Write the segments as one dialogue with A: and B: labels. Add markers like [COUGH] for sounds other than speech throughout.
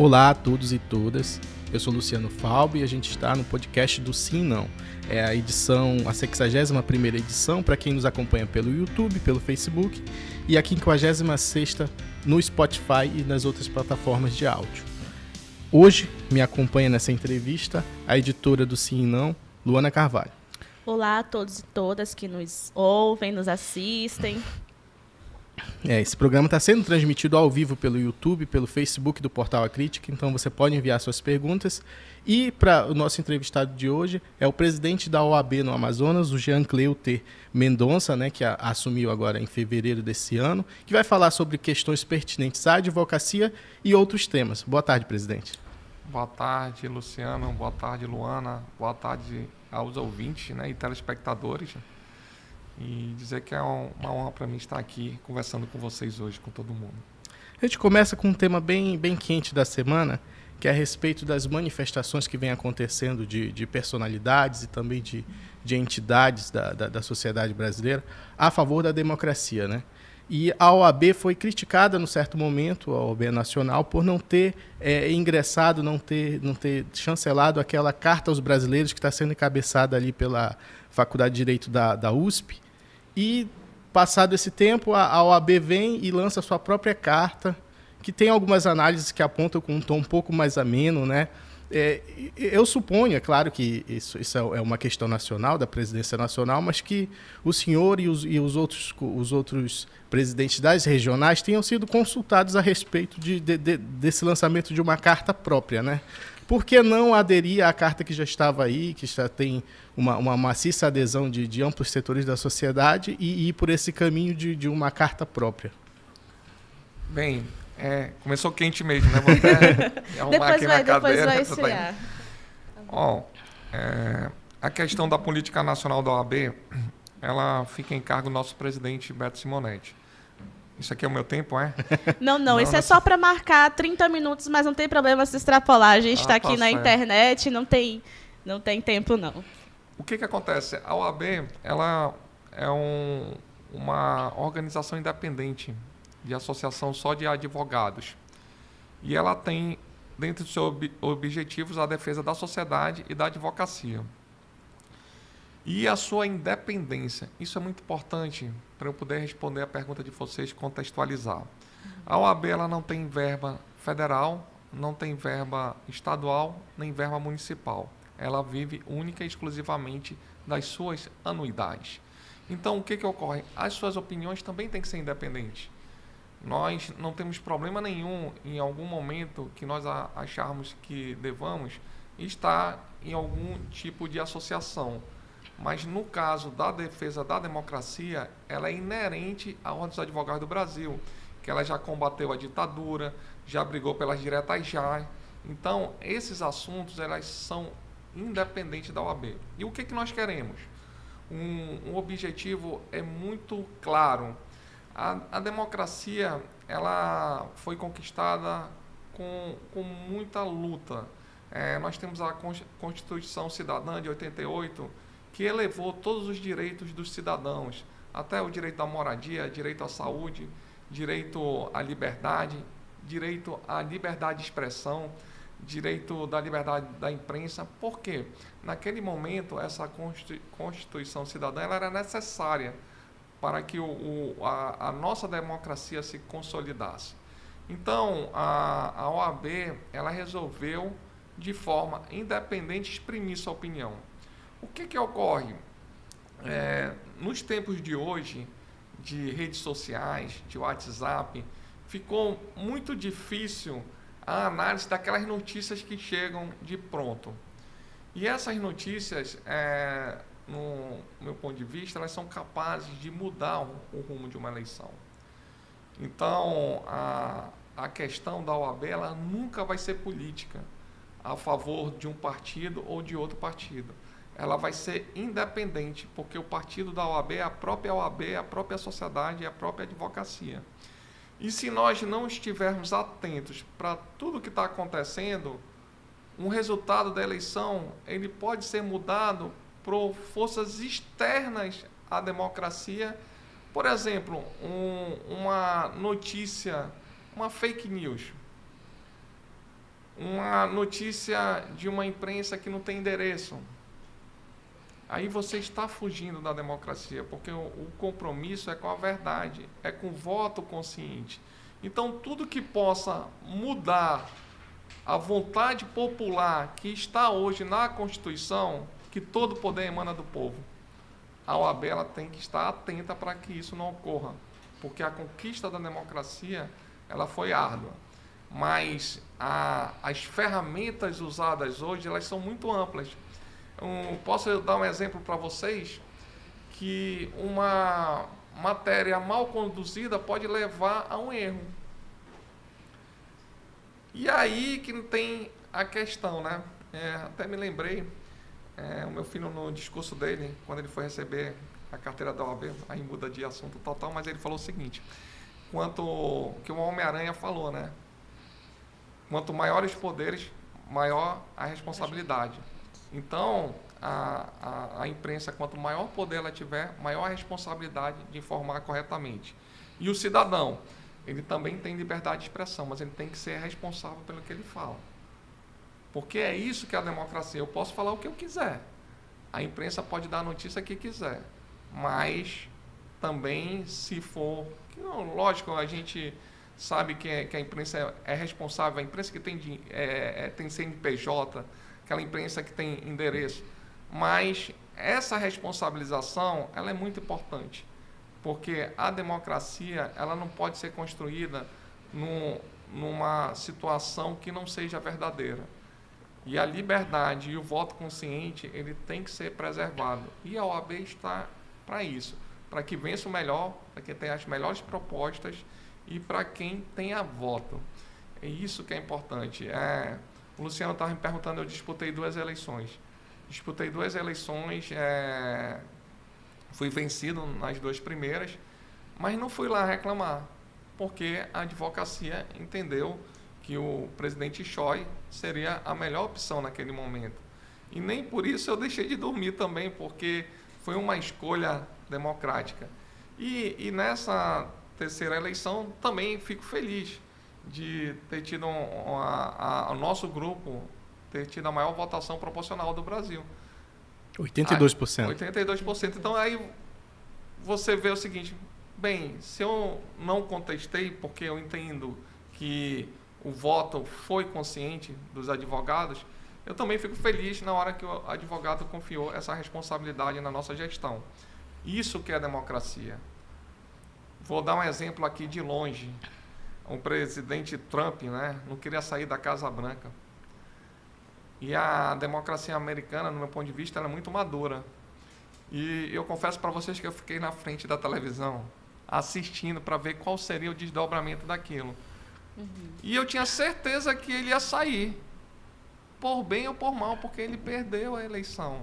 A: Olá a todos e todas. Eu sou Luciano Falbo e a gente está no podcast do Sim Não. É a edição, a 61 edição para quem nos acompanha pelo YouTube, pelo Facebook e a 56 no Spotify e nas outras plataformas de áudio. Hoje me acompanha nessa entrevista a editora do Sim Não, Luana Carvalho.
B: Olá a todos e todas que nos ouvem, nos assistem.
A: É, esse programa está sendo transmitido ao vivo pelo YouTube, pelo Facebook do Portal A Crítica, então você pode enviar suas perguntas. E para o nosso entrevistado de hoje é o presidente da OAB no Amazonas, o Jean Cleuter Mendonça, né, que a, assumiu agora em fevereiro desse ano, que vai falar sobre questões pertinentes à advocacia e outros temas. Boa tarde, presidente.
C: Boa tarde, Luciano. Boa tarde, Luana. Boa tarde aos ouvintes né, e telespectadores e dizer que é uma honra para mim estar aqui conversando com vocês hoje, com todo mundo.
A: A gente começa com um tema bem, bem quente da semana, que é a respeito das manifestações que vem acontecendo de, de personalidades e também de, de entidades da, da, da, sociedade brasileira a favor da democracia. Né? E a OAB foi criticada, no certo momento, a OAB Nacional, por não ter é, ingressado, não ter, não ter chancelado aquela carta aos brasileiros que está sendo encabeçada ali pela Faculdade de Direito da, da USP, e, passado esse tempo, a, OAB vem e lança sua própria carta, que tem algumas análises que apontam com um tom um pouco mais ameno, né? É, eu suponho, é claro que isso, isso, é, é uma questão nacional, da presidência nacional, mas que o senhor e os, e os, outros, os outros presidentes das regionais tenham sido consultados a respeito de, de, de, desse lançamento de uma carta própria, né? Por que não aderir à carta que já estava aí, que já tem uma, uma maciça adesão de, de amplos setores da sociedade e ir por esse caminho de, de uma carta própria?
C: Bem, é, começou quente mesmo, né? Vou até [LAUGHS]
B: arrumar depois aqui vai, depois cadeira. Vai [LAUGHS] esfriar.
C: Ó, é, a questão da política nacional da OAB, ela fica em cargo do nosso presidente Beto Simonetti. Isso aqui é o meu tempo, é? [LAUGHS]
B: Não, não. não isso é só para marcar 30 minutos, mas não tem problema se extrapolar. A gente está ah, aqui tá na internet, não tem, não tem tempo, não.
C: O que, que acontece? A OAB ela é um, uma organização independente de associação só de advogados. E ela tem, dentro dos seus ob objetivos, a defesa da sociedade e da advocacia. E a sua independência. Isso é muito importante para eu poder responder a pergunta de vocês contextualizar. A OAB ela não tem verba federal, não tem verba estadual, nem verba municipal. Ela vive única e exclusivamente das suas anuidades. Então, o que, que ocorre? As suas opiniões também têm que ser independentes. Nós não temos problema nenhum em algum momento que nós acharmos que devamos estar em algum tipo de associação mas no caso da defesa da democracia, ela é inerente à Ordem dos Advogados do Brasil, que ela já combateu a ditadura, já brigou pelas diretas já. Então, esses assuntos, elas são independentes da OAB. E o que, que nós queremos? Um, um objetivo é muito claro. A, a democracia, ela foi conquistada com, com muita luta. É, nós temos a Constituição Cidadã de 88, que elevou todos os direitos dos cidadãos, até o direito à moradia, direito à saúde, direito à liberdade, direito à liberdade de expressão, direito da liberdade da imprensa. Por quê? Naquele momento, essa Constituição Cidadã era necessária para que o, o a, a, nossa democracia se consolidasse. Então, a, a OAB ela resolveu, de forma independente, exprimir sua opinião. O que, que ocorre? É, nos tempos de hoje, de redes sociais, de WhatsApp, ficou muito difícil a análise daquelas notícias que chegam de pronto. E essas notícias, é, no meu ponto de vista, elas são capazes de mudar o, rumo de uma eleição. Então, a, a questão da OAB ela nunca vai ser política a favor de um partido ou de outro partido ela vai ser independente, porque o partido da OAB é a própria OAB, é a própria sociedade, é a própria advocacia. E se nós não estivermos atentos para tudo que está acontecendo, um resultado da eleição ele pode ser mudado por forças externas à democracia. Por exemplo, um, uma notícia, uma fake news. uma notícia de uma imprensa que não tem endereço. Aí você está fugindo da democracia, porque o, o compromisso é com a verdade, é com o voto consciente. Então, tudo que possa mudar a vontade popular que está hoje na Constituição, que todo poder emana do povo, a OAB ela tem que estar atenta para que isso não ocorra, porque a conquista da democracia ela foi árdua, mas a, as ferramentas usadas hoje elas são muito amplas. Um, posso dar um exemplo para vocês que uma matéria mal conduzida pode levar a um erro. E aí que tem a questão, né? É, até me lembrei, é, o meu filho no discurso dele, quando ele foi receber a carteira da OAB, aí muda de assunto total, mas ele falou o seguinte, quanto que o Homem-Aranha falou, né? Quanto maiores poderes, maior a responsabilidade. Então, a, a, a, imprensa, quanto maior poder ela tiver, maior a responsabilidade de informar corretamente. E o cidadão, ele também tem liberdade de expressão, mas ele tem que ser responsável pelo que ele fala. Porque é isso que é a democracia. Eu posso falar o que eu quiser. A imprensa pode dar a notícia que quiser. Mas também, se for. Lógico, a gente sabe que, é, que a imprensa é, é responsável, a imprensa que tem, é, é, tem CNPJ, aquela imprensa que tem endereço. Mas essa responsabilização ela é muito importante, porque a democracia ela não pode ser construída num, numa situação que não seja verdadeira. E a liberdade e o voto consciente ele tem que ser preservado. E a OAB está para isso, para que vença o melhor, para que tenha as melhores propostas e para quem tenha voto. É isso que é importante. É, o Luciano estava me perguntando, eu disputei duas eleições. Disputei duas eleições, é, fui vencido nas duas primeiras, mas não fui lá reclamar, porque a advocacia entendeu que o presidente Choi seria a melhor opção naquele momento. E nem por isso eu deixei de dormir também, porque foi uma escolha democrática. E, e nessa terceira eleição também fico feliz de ter tido um, a, o nosso grupo ter tido a maior votação proporcional do Brasil.
A: 82%.
C: Aí, 82%. Então aí você vê o seguinte, bem, se eu não contestei porque eu entendo que o voto foi consciente dos advogados, eu também fico feliz na hora que o advogado confiou essa responsabilidade na nossa gestão. Isso que é democracia. Vou dar um exemplo aqui de longe o presidente Trump né, não queria sair da Casa Branca. E a democracia americana, no meu ponto de vista, é muito madura. E eu confesso para vocês que eu fiquei na frente da televisão, assistindo para ver qual seria o desdobramento daquilo. Uhum. E eu tinha certeza que ele ia sair, por bem ou por mal, porque ele perdeu a eleição.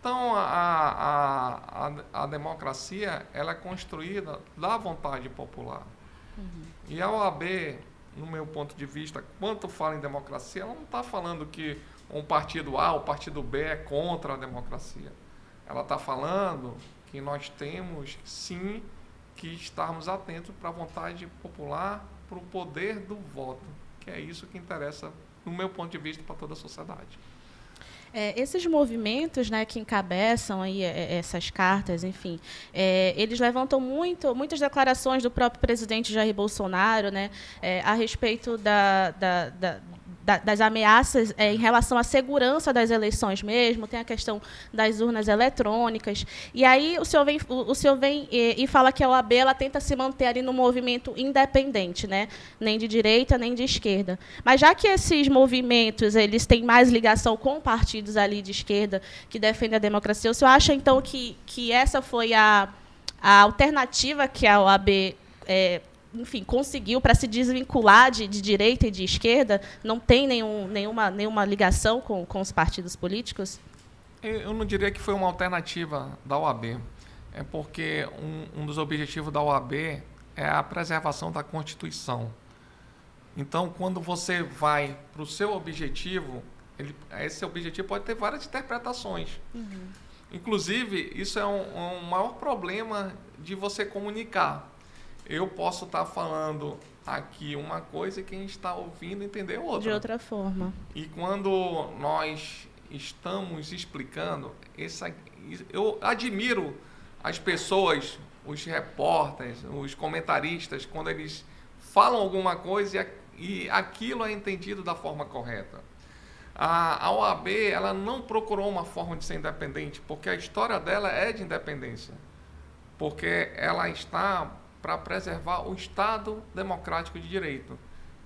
C: Então, a, a, a, a democracia ela é construída da vontade popular. Uhum. E a OAB, no meu ponto de vista, quanto fala em democracia, ela não está falando que um partido A ou partido B é contra a democracia. Ela está falando que nós temos, sim, que estarmos atentos para a vontade popular, para o poder do voto, que é isso que interessa, no meu ponto de vista, para toda a sociedade.
B: É, esses movimentos né, que encabeçam aí, é, é, essas cartas, enfim, é, eles levantam muito, muitas declarações do próprio presidente Jair Bolsonaro né, é, a respeito da, da, da das ameaças é, em relação à segurança das eleições mesmo, tem a questão das urnas eletrônicas. E aí o senhor vem, o, o senhor vem e, e, fala que a OAB ela tenta se manter ali no movimento independente, né? nem de direita nem de esquerda. Mas já que esses movimentos eles têm mais ligação com partidos ali de esquerda que defendem a democracia, o senhor acha então que, que essa foi a, a alternativa que a OAB é, enfim, conseguiu para se desvincular de, de, direita e de esquerda? Não tem nenhum, nenhuma, nenhuma ligação com, com os partidos políticos?
C: Eu não diria que foi uma alternativa da OAB. É porque um, um dos objetivos da OAB é a preservação da Constituição. Então, quando você vai para o seu objetivo, ele, esse objetivo pode ter várias interpretações. Uhum. Inclusive, isso é um, um maior problema de você comunicar eu posso estar tá falando aqui uma coisa e quem está ouvindo entender outra.
B: De outra forma.
C: E quando nós estamos explicando, essa, eu admiro as pessoas, os repórteres, os comentaristas, quando eles falam alguma coisa e, e aquilo é entendido da forma correta. A, a OAB ela não procurou uma forma de ser independente, porque a história dela é de independência. Porque ela está para preservar o Estado democrático de direito.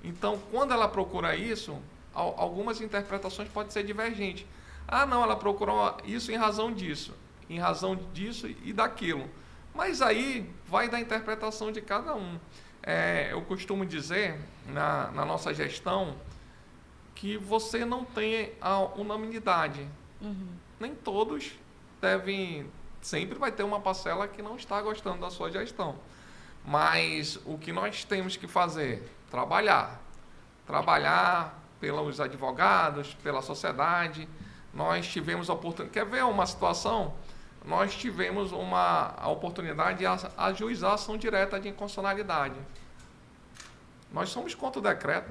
C: Então, quando ela procura isso, algumas interpretações podem ser divergentes. Ah, não, ela procurou isso em razão disso, em razão disso e daquilo. Mas aí vai da interpretação de cada um. É, eu costumo dizer na, na, nossa gestão que você não tem a unanimidade. Uhum. Nem todos devem. Sempre vai ter uma parcela que não está gostando da sua gestão. Mas o que nós temos que fazer? Trabalhar. Trabalhar pelos advogados, pela sociedade. Nós tivemos a oportunidade. Quer ver uma situação? Nós tivemos uma a oportunidade de ajuizar ação direta de inconstitucionalidade. Nós somos contra o decreto,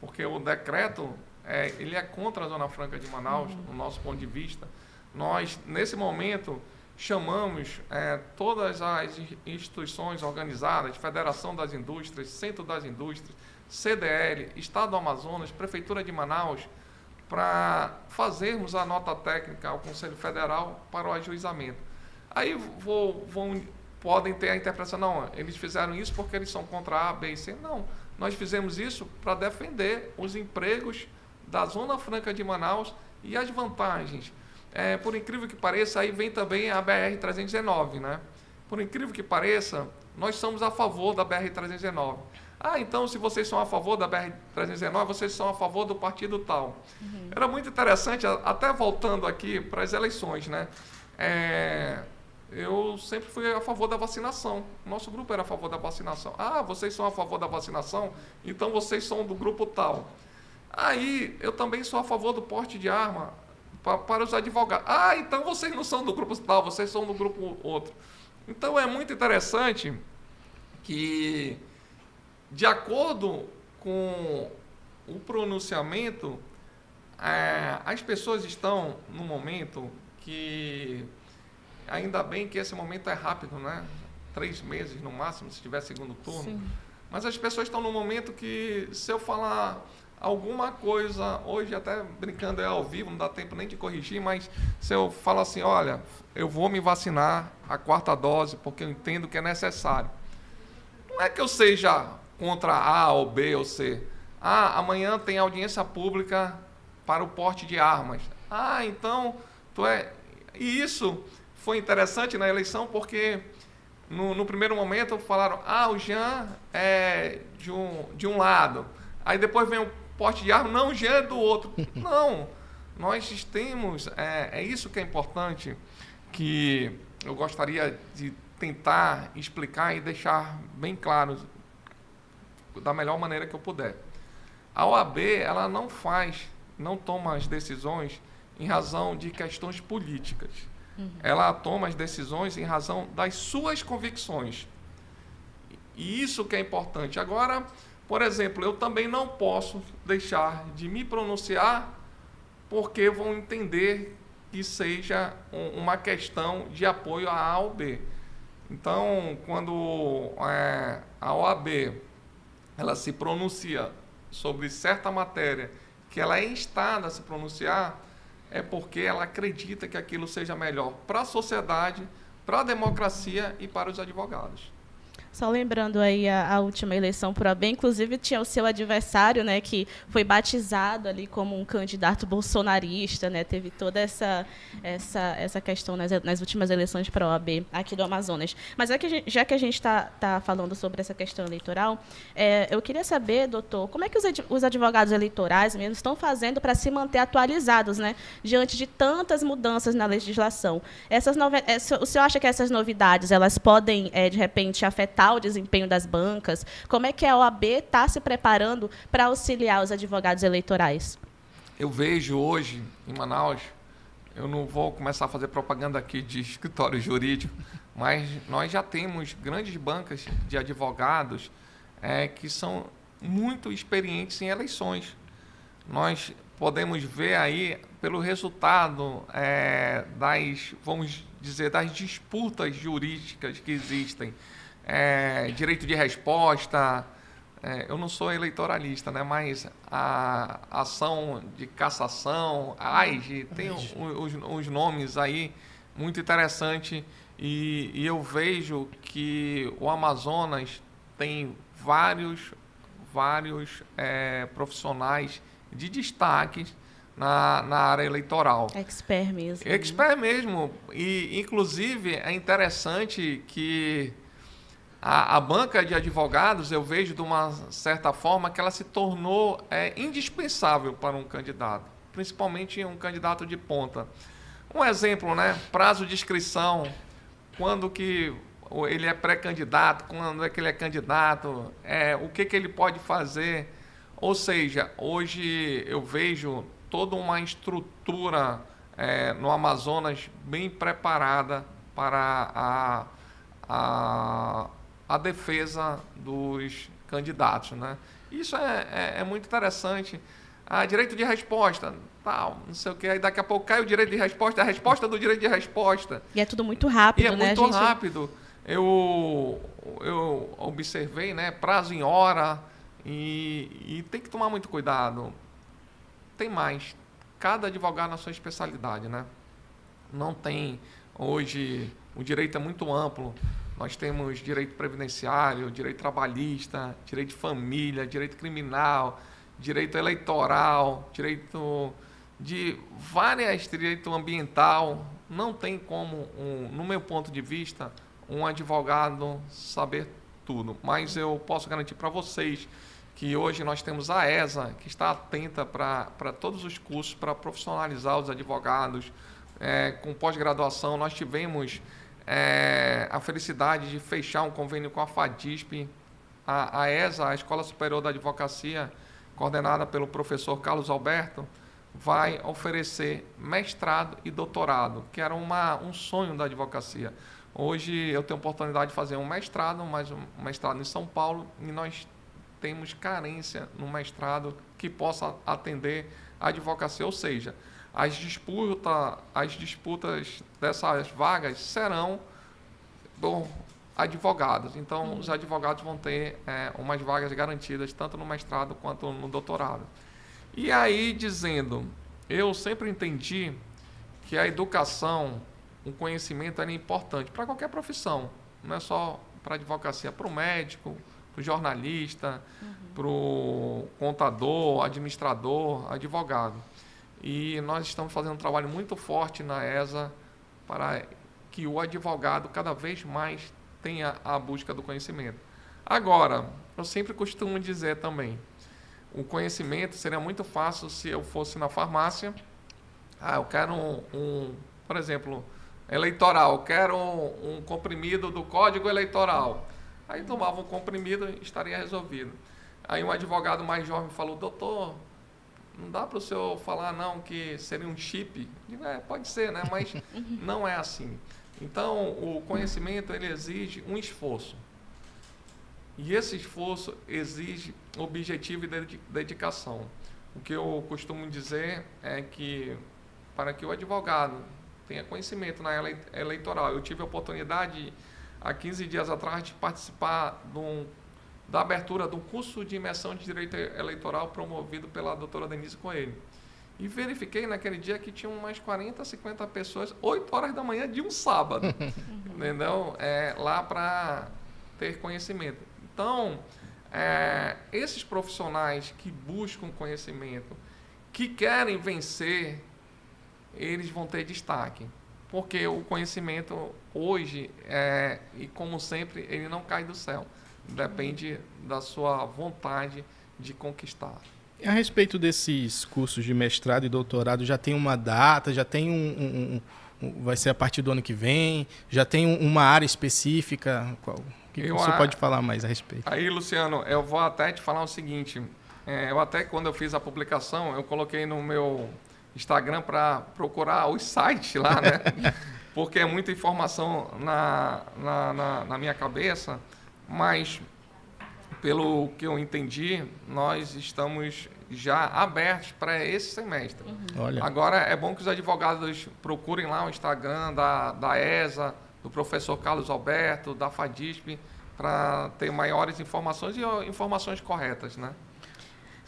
C: porque o decreto é, ele é contra a Zona Franca de Manaus, uhum. no nosso ponto de vista. Nós, nesse momento, chamamos é, todas as instituições organizadas, Federação das Indústrias, Centro das Indústrias, CDL, Estado do Amazonas, Prefeitura de Manaus, para fazermos a nota técnica ao Conselho Federal para o ajuizamento. Aí vou, vão, podem ter a interpretação, não, eles fizeram isso porque eles são contra A, B e C. Não, nós fizemos isso para defender os empregos da Zona Franca de Manaus e as vantagens é, por incrível que pareça, aí vem também a BR-319, né? Por incrível que pareça, nós somos a favor da BR-319. Ah, então se vocês são a favor da BR-319, vocês são a favor do partido tal. Uhum. Era muito interessante, até voltando aqui para as eleições, né? É, eu sempre fui a favor da vacinação. Nosso grupo era a favor da vacinação. Ah, vocês são a favor da vacinação? Então vocês são do grupo tal. Aí eu também sou a favor do porte de arma para os advogados. Ah, então vocês não são do grupo tal, vocês são do grupo outro. Então é muito interessante que, de acordo com o pronunciamento, é, as pessoas estão no momento que, ainda bem que esse momento é rápido, né? Três meses no máximo, se tiver segundo turno. Sim. Mas as pessoas estão no momento que, se eu falar alguma coisa, hoje até brincando é ao vivo, não dá tempo nem de corrigir, mas se eu falo assim, olha, eu vou me vacinar a quarta dose porque eu entendo que é necessário. Não é que eu seja contra A ou B ou C. Ah, amanhã tem audiência pública para o porte de armas. Ah, então tu é. E isso foi interessante na eleição porque no, no primeiro momento falaram, ah, o Jean é de um, de um lado. Aí depois vem o porte de arma, não, já é do outro. [LAUGHS] Não, nós temos, é, é isso que é importante, que eu gostaria de tentar explicar e deixar bem claro da melhor maneira que eu puder. A OAB, ela não faz, não toma as decisões em razão de questões políticas. Uhum. Ela toma as decisões em razão das suas convicções. E isso que é importante. Agora, por exemplo, eu também não posso deixar de me pronunciar porque vão entender que seja uma questão de apoio à A ou B. Então, quando é, a OAB ela se pronuncia sobre certa matéria que ela é instada a se pronunciar, é porque ela acredita que aquilo seja melhor para a sociedade, para a democracia e para os advogados.
B: Só lembrando aí a, a, última eleição por AB, inclusive tinha o seu adversário, né, que foi batizado ali como um candidato bolsonarista, né, teve toda essa essa, essa questão nas, nas últimas eleições para a OAB aqui do Amazonas. Mas é que gente, já que a gente está tá falando sobre essa questão eleitoral, é, eu queria saber, doutor, como é que os, os advogados eleitorais mesmo estão fazendo para se manter atualizados, né, diante de tantas mudanças na legislação? Essas o senhor acha que essas novidades elas podem, é, de repente, afetar aumentar o desempenho das bancas? Como é que a OAB está se preparando para auxiliar os advogados eleitorais?
C: Eu vejo hoje em Manaus, eu não vou começar a fazer propaganda aqui de [LAUGHS] escritório jurídico, mas nós já temos grandes bancas de advogados é, que são muito experientes em eleições. Nós podemos ver aí pelo resultado é, das, vamos dizer, das disputas jurídicas que existem, é, direito de resposta, é, eu não sou eleitoralista, né, mas a ação de cassação, a AIG, tem os, os, os nomes aí muito interessante e, e eu vejo que o Amazonas tem vários, vários é, profissionais de destaque na, na área eleitoral.
B: Expert mesmo.
C: Né? Expert mesmo. E, inclusive, é interessante que a, a, banca de advogados, eu vejo de uma certa forma que ela se tornou é, indispensável para um candidato, principalmente um candidato de ponta. Um exemplo, né? Prazo de inscrição, quando que ele é pré-candidato, quando é que ele é candidato, é, o que, que ele pode fazer. Ou seja, hoje eu vejo toda uma estrutura é, no Amazonas bem preparada para a, a, a defesa dos candidatos. Né? Isso é, é, é muito interessante. Ah, direito de resposta, tal, não sei o que. Aí daqui a pouco cai o direito de resposta, a resposta do direito de resposta.
B: E é tudo muito rápido,
C: e é
B: né,
C: muito
B: gente?
C: rápido. Eu, eu observei, né, prazo em hora e, e tem que tomar muito cuidado. Tem mais. Cada advogado na sua especialidade, né? Não tem hoje o direito é muito amplo. Nós temos direito previdenciário, direito trabalhista, direito de família, direito criminal, direito eleitoral, direito de várias, direito ambiental. Não tem como, um, no meu ponto de vista, um advogado saber tudo. Mas eu posso garantir para vocês que hoje nós temos a ESA, que está atenta para todos os cursos, para profissionalizar os advogados. É, com pós-graduação, nós tivemos é, a felicidade de fechar um convênio com a FADISP, a, a ESA, a Escola Superior da Advocacia, coordenada pelo professor Carlos Alberto, vai oferecer mestrado e doutorado, que era uma, um sonho da advocacia. Hoje eu tenho a oportunidade de fazer um mestrado, mas um mestrado em São Paulo, e nós temos carência no mestrado que possa atender a advocacia, ou seja, as, disputa, as disputas dessas vagas serão por advogados. Então, uhum. os advogados vão ter é, umas vagas garantidas, tanto no mestrado quanto no doutorado. E aí, dizendo, eu sempre entendi que a educação, o conhecimento era importante para qualquer profissão, não é só para a advocacia, para o médico, para o jornalista, uhum. para o contador, administrador, advogado. E nós estamos fazendo um trabalho muito forte na ESA para que o advogado cada vez mais tenha a busca do conhecimento. Agora, eu sempre costumo dizer também, o conhecimento seria muito fácil se eu fosse na farmácia. Ah, eu quero um, um por exemplo, eleitoral, eu quero um, um, comprimido do código eleitoral. Aí tomava um comprimido e estaria resolvido. Aí um advogado mais jovem falou, doutor, não dá para o senhor falar não que seria um chip? Digo, é, pode ser, né? Mas [LAUGHS] não é assim. Então, o conhecimento ele exige um esforço. E esse esforço exige objetivo e dedicação. O que eu costumo dizer é que para que o advogado tenha conhecimento na eleitoral, eu tive a oportunidade há 15 dias atrás de participar um, da abertura um curso de imersão de direito eleitoral promovido pela doutora Denise Coelho. E verifiquei naquele dia que tinha umas 40, 50 pessoas, 8 horas da manhã de um sábado, [LAUGHS] entendeu? É, lá para ter conhecimento. Então, é, esses profissionais que buscam conhecimento, que querem vencer, eles vão ter destaque. Porque o conhecimento hoje, é, e como sempre, ele não cai do céu. Depende da sua vontade de conquistar.
A: A respeito desses cursos de mestrado e doutorado, já tem uma data, já tem um, um, um vai ser a partir do ano que vem, já tem uma área específica? Qual, o que, que você pode falar mais a respeito?
C: Aí, Luciano, eu vou até te falar o seguinte, é, eu até quando eu fiz a publicação, eu coloquei no meu Instagram para procurar os sites lá, né? [LAUGHS] porque é muita informação na, na, na, na minha cabeça, mas pelo que eu entendi, nós estamos já abertos para esse semestre.
A: Olha.
C: Agora, é bom que os advogados procurem lá o Instagram da, da ESA, do professor Carlos Alberto, da FADISP, para ter maiores informações e informações corretas, né?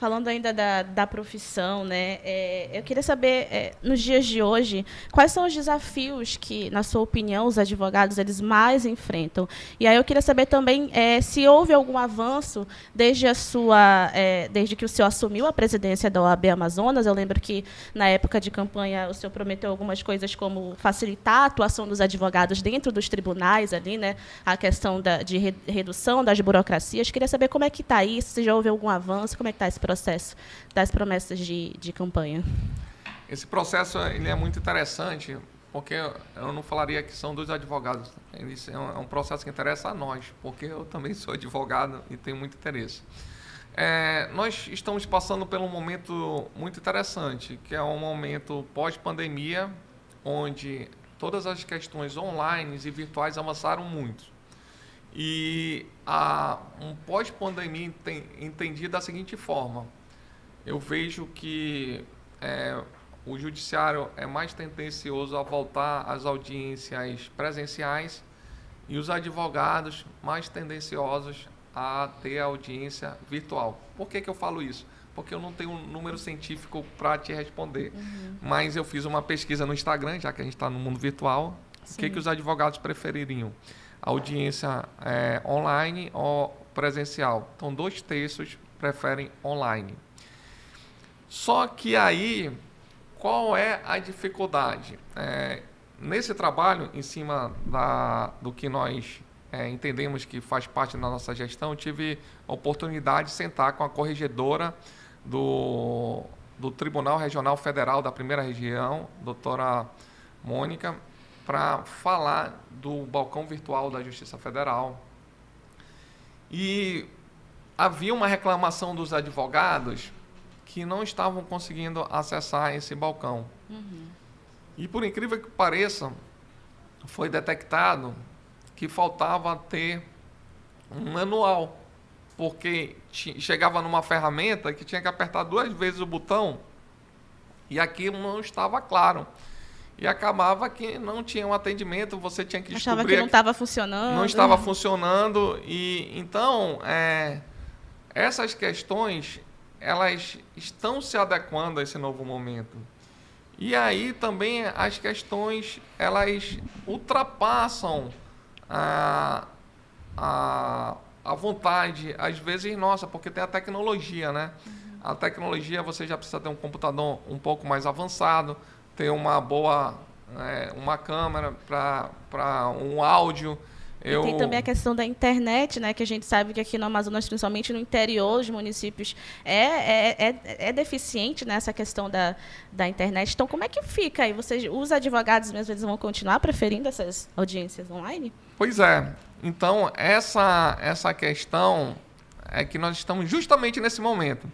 B: Falando ainda da, da profissão, né? É, eu queria saber, é, nos dias de hoje, quais são os desafios que, na sua opinião, os advogados eles mais enfrentam? E aí eu queria saber também é, se houve algum avanço desde a sua, é, desde que o senhor assumiu a presidência da OAB Amazonas. Eu lembro que na época de campanha o senhor prometeu algumas coisas como facilitar a atuação dos advogados dentro dos tribunais ali, né? A questão da, de re, redução das burocracias. Queria saber como é que está isso, se já houve algum avanço, como é que está esse processo processo das promessas de, de campanha?
C: Esse processo ele é muito interessante, porque eu não falaria que são dos advogados. Isso é, é um processo que interessa a nós, porque eu também sou advogado e tenho muito interesse. É, nós estamos passando por um momento muito interessante, que é um momento pós-pandemia, onde todas as questões online e virtuais avançaram muito. E a, um pós-pandemia entendido da seguinte forma: eu vejo que é, o judiciário é mais tendencioso a voltar às audiências presenciais e os advogados mais tendenciosos a ter audiência virtual. Por que, que eu falo isso? Porque eu não tenho um número científico para te responder. Uhum. Mas eu fiz uma pesquisa no Instagram, já que a gente está no mundo virtual. O que, que os advogados prefeririam? Audiência é, online ou presencial. Então, dois terços preferem online. Só que aí, qual é a dificuldade? É, nesse trabalho, em cima da, do que nós é, entendemos que faz parte da nossa gestão, tive a oportunidade de sentar com a corregedora do, do Tribunal Regional Federal da Primeira Região, doutora Mônica, para falar do balcão virtual da Justiça Federal. E havia uma reclamação dos advogados que não estavam conseguindo acessar esse balcão. Uhum. E por incrível que pareça, foi detectado que faltava ter um manual, porque chegava numa ferramenta que tinha que apertar duas vezes o botão e aquilo não estava claro e acabava que não tinha um atendimento, você tinha que
B: Achava que não estava funcionando.
C: Não estava funcionando e então é, essas questões elas estão se adequando a esse novo momento. E aí também as questões elas ultrapassam a, a, a vontade, às vezes nossa, porque tem a tecnologia, né? Uhum. A tecnologia você já precisa ter um computador um pouco mais avançado, ter uma boa é, uma câmera para um áudio.
B: Eu... E tem também a questão da internet, né? Que a gente sabe que aqui no Amazonas, principalmente no interior dos municípios, é, é, é, é deficiente nessa né, questão da, da internet. Então, como é que fica aí? Vocês, os advogados mesmo, eles vão continuar preferindo essas audiências online?
C: Pois é. Então, essa, essa questão é que nós estamos justamente nesse momento.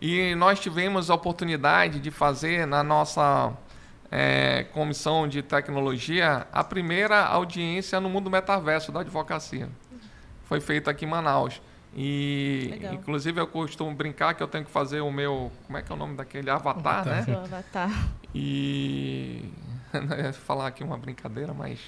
C: E nós tivemos a oportunidade de fazer na nossa é, Comissão de Tecnologia a primeira audiência no mundo metaverso da advocacia. Foi feita aqui em Manaus. E, Legal. inclusive, eu costumo brincar que eu tenho que fazer o meu. Como é que é o nome daquele? Avatar, avatar. né?
B: Seu avatar.
C: E. [LAUGHS] Não ia falar aqui uma brincadeira, mas.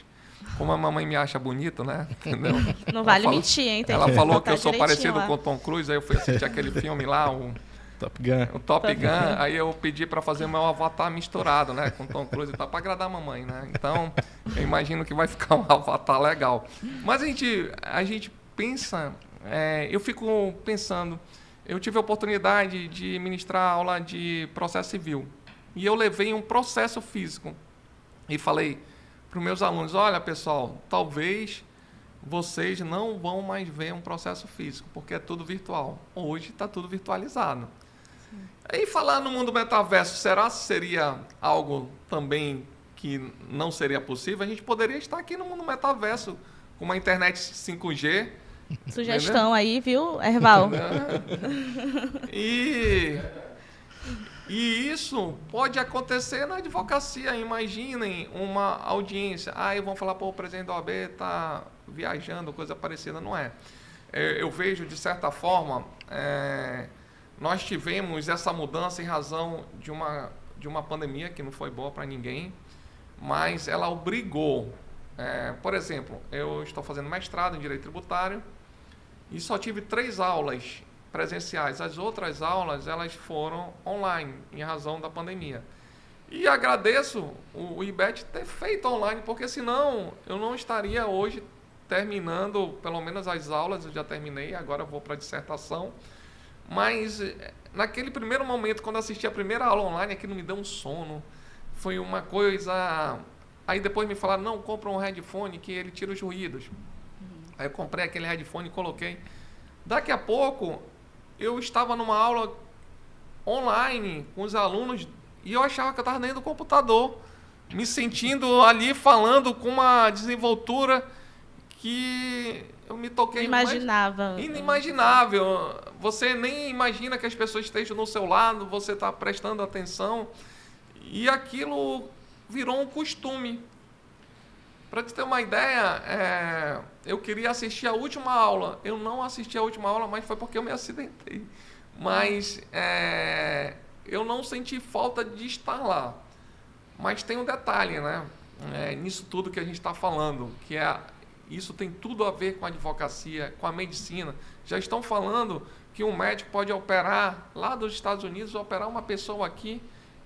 C: Como a mamãe me acha bonito, né? [LAUGHS] Entendeu?
B: Não ela vale falou, mentir, hein?
C: Tem ela falou que eu sou parecido lá. com o Tom Cruise, aí eu fui assistir aquele [LAUGHS] filme lá, o
A: Top Gun.
C: O Top, Top Gun, Gun, aí eu pedi para fazer meu avatar misturado, né? Com Tom Cruise e tal, para agradar a mamãe, né? Então, eu imagino que vai ficar um [LAUGHS] avatar legal. Mas a gente, a gente pensa, é, eu fico pensando, eu tive a oportunidade de ministrar aula de processo civil. E eu levei um processo físico. E falei para os meus alunos, olha pessoal, talvez vocês não vão mais ver um processo físico, porque é tudo virtual. Hoje está tudo virtualizado. E falar no mundo metaverso, será que seria algo também que não seria possível? A gente poderia estar aqui no mundo metaverso com uma internet 5G.
B: Sugestão aí, viu, Erval? [LAUGHS]
C: e E isso pode acontecer na advocacia. Imaginem uma audiência. Aí ah, vão falar, pô, o presidente da OAB está viajando, coisa parecida. Não é. é. Eu vejo, de certa forma, é, nós tivemos essa mudança em razão de uma, de uma pandemia que não foi boa para ninguém, mas ela obrigou. É, por exemplo, eu estou fazendo mestrado em Direito Tributário e só tive três aulas presenciais. As outras aulas elas foram online em razão da pandemia. E agradeço o IBET ter feito online, porque senão eu não estaria hoje terminando, pelo menos as aulas eu já terminei, agora vou para a dissertação. Mas eh, naquele primeiro momento, quando assisti a primeira aula online, aquilo me deu um sono. Foi uma coisa. Aí depois me falaram: não, compra um headphone que ele tira os ruídos. Uhum. Aí eu comprei aquele headphone e coloquei. Daqui a pouco eu estava numa aula online com os alunos e eu achava que eu estava dentro do computador, me sentindo ali falando com uma desenvoltura que eu me toquei.
B: Imaginava.
C: Inimaginável. Você nem imagina que as pessoas estejam no seu lado, você está prestando atenção. E aquilo virou um costume. Para te ter uma ideia, é, eu queria assistir a última aula. Eu não assisti a última aula, mas foi porque eu me acidentei. Mas é, eu não senti falta de estar lá. Mas tem um detalhe, né? É, nisso tudo que a gente está falando, que é isso tem tudo a ver com a advocacia, com a medicina. Já estão falando que um médico pode operar lá dos Estados Unidos, operar uma pessoa aqui